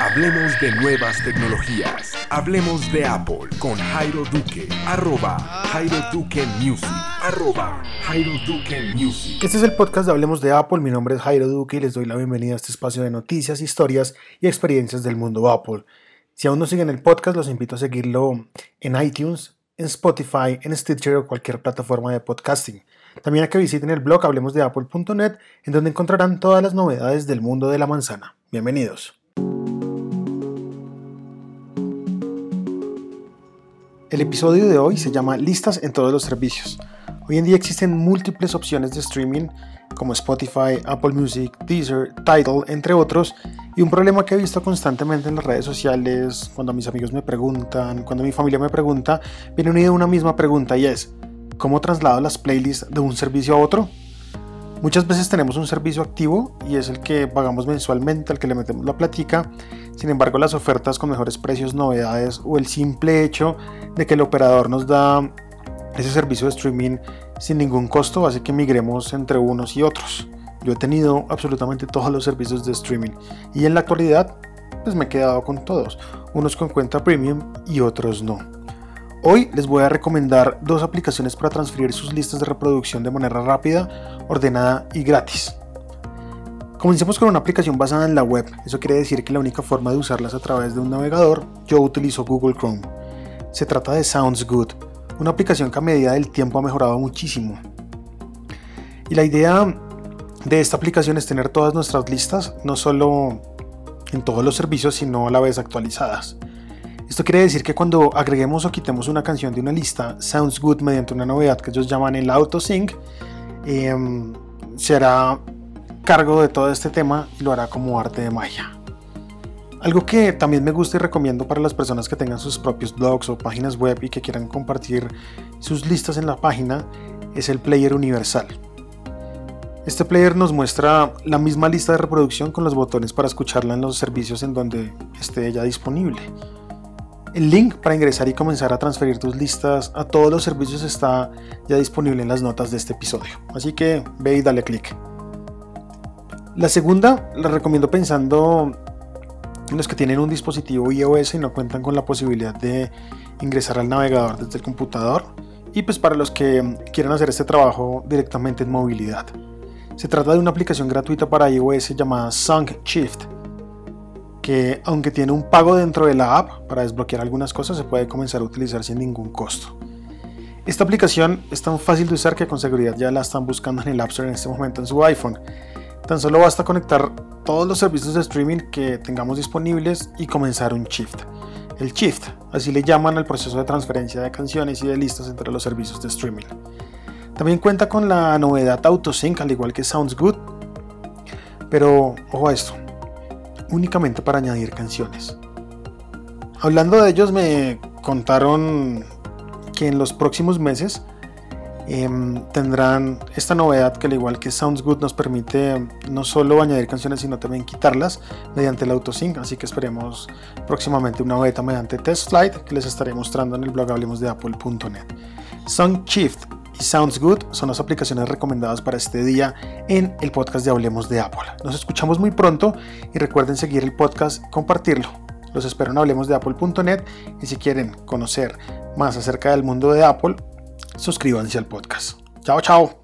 Hablemos de nuevas tecnologías. Hablemos de Apple con Jairo Duque. Arroba Jairo Duque Music. Arroba Jairo Duque Music. Este es el podcast de Hablemos de Apple. Mi nombre es Jairo Duque y les doy la bienvenida a este espacio de noticias, historias y experiencias del mundo Apple. Si aún no siguen el podcast, los invito a seguirlo en iTunes, en Spotify, en Stitcher o cualquier plataforma de podcasting. También a que visiten el blog hablemosdeapple.net en donde encontrarán todas las novedades del mundo de la manzana. Bienvenidos. El episodio de hoy se llama Listas en todos los servicios. Hoy en día existen múltiples opciones de streaming como Spotify, Apple Music, Deezer, Tidal, entre otros, y un problema que he visto constantemente en las redes sociales, cuando mis amigos me preguntan, cuando mi familia me pregunta, viene unida una misma pregunta y es, ¿cómo traslado las playlists de un servicio a otro? Muchas veces tenemos un servicio activo y es el que pagamos mensualmente, al que le metemos la platica. Sin embargo, las ofertas con mejores precios, novedades o el simple hecho de que el operador nos da ese servicio de streaming sin ningún costo hace que migremos entre unos y otros. Yo he tenido absolutamente todos los servicios de streaming y en la actualidad pues me he quedado con todos, unos con cuenta premium y otros no. Hoy les voy a recomendar dos aplicaciones para transferir sus listas de reproducción de manera rápida, ordenada y gratis. Comencemos con una aplicación basada en la web, eso quiere decir que la única forma de usarlas a través de un navegador, yo utilizo Google Chrome. Se trata de Sounds Good, una aplicación que a medida del tiempo ha mejorado muchísimo. Y la idea de esta aplicación es tener todas nuestras listas, no solo en todos los servicios, sino a la vez actualizadas. Esto quiere decir que cuando agreguemos o quitemos una canción de una lista, Sounds Good mediante una novedad que ellos llaman el AutoSync, eh, se hará cargo de todo este tema y lo hará como arte de magia. Algo que también me gusta y recomiendo para las personas que tengan sus propios blogs o páginas web y que quieran compartir sus listas en la página es el player universal. Este player nos muestra la misma lista de reproducción con los botones para escucharla en los servicios en donde esté ya disponible. El link para ingresar y comenzar a transferir tus listas a todos los servicios está ya disponible en las notas de este episodio, así que ve y dale clic. La segunda la recomiendo pensando en los que tienen un dispositivo iOS y no cuentan con la posibilidad de ingresar al navegador desde el computador y pues para los que quieran hacer este trabajo directamente en movilidad. Se trata de una aplicación gratuita para iOS llamada Song Shift que aunque tiene un pago dentro de la app para desbloquear algunas cosas, se puede comenzar a utilizar sin ningún costo. Esta aplicación es tan fácil de usar que con seguridad ya la están buscando en el App Store en este momento en su iPhone. Tan solo basta conectar todos los servicios de streaming que tengamos disponibles y comenzar un shift. El shift, así le llaman al proceso de transferencia de canciones y de listas entre los servicios de streaming. También cuenta con la novedad AutoSync, al igual que Sounds Good. Pero ojo a esto, únicamente para añadir canciones. Hablando de ellos me contaron que en los próximos meses em, tendrán esta novedad que al igual que Sounds Good nos permite no solo añadir canciones sino también quitarlas mediante el autosync, así que esperemos próximamente una beta mediante Test Flight que les estaré mostrando en el blog hablemos de apple.net. Song Shift Sounds Good son las aplicaciones recomendadas para este día en el podcast de Hablemos de Apple. Nos escuchamos muy pronto y recuerden seguir el podcast, compartirlo. Los espero en hablemosdeapple.net y si quieren conocer más acerca del mundo de Apple, suscríbanse al podcast. Chao, chao.